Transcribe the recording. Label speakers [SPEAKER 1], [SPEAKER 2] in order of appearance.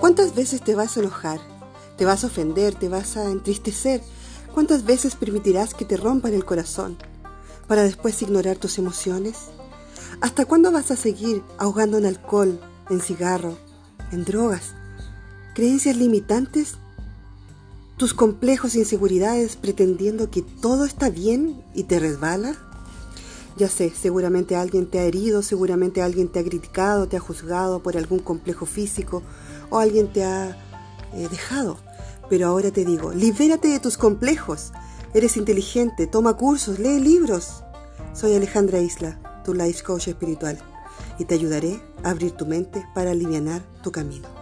[SPEAKER 1] ¿Cuántas veces te vas a enojar? ¿Te vas a ofender? ¿Te vas a entristecer? ¿Cuántas veces permitirás que te rompan el corazón para después ignorar tus emociones? ¿Hasta cuándo vas a seguir ahogando en alcohol, en cigarro, en drogas? ¿Creencias limitantes? ¿Tus complejos e inseguridades pretendiendo que todo está bien y te resbala? Ya sé, seguramente alguien te ha herido, seguramente alguien te ha criticado, te ha juzgado por algún complejo físico o alguien te ha eh, dejado. Pero ahora te digo, libérate de tus complejos. Eres inteligente, toma cursos, lee libros. Soy Alejandra Isla, tu life coach espiritual, y te ayudaré a abrir tu mente para aliviar tu camino.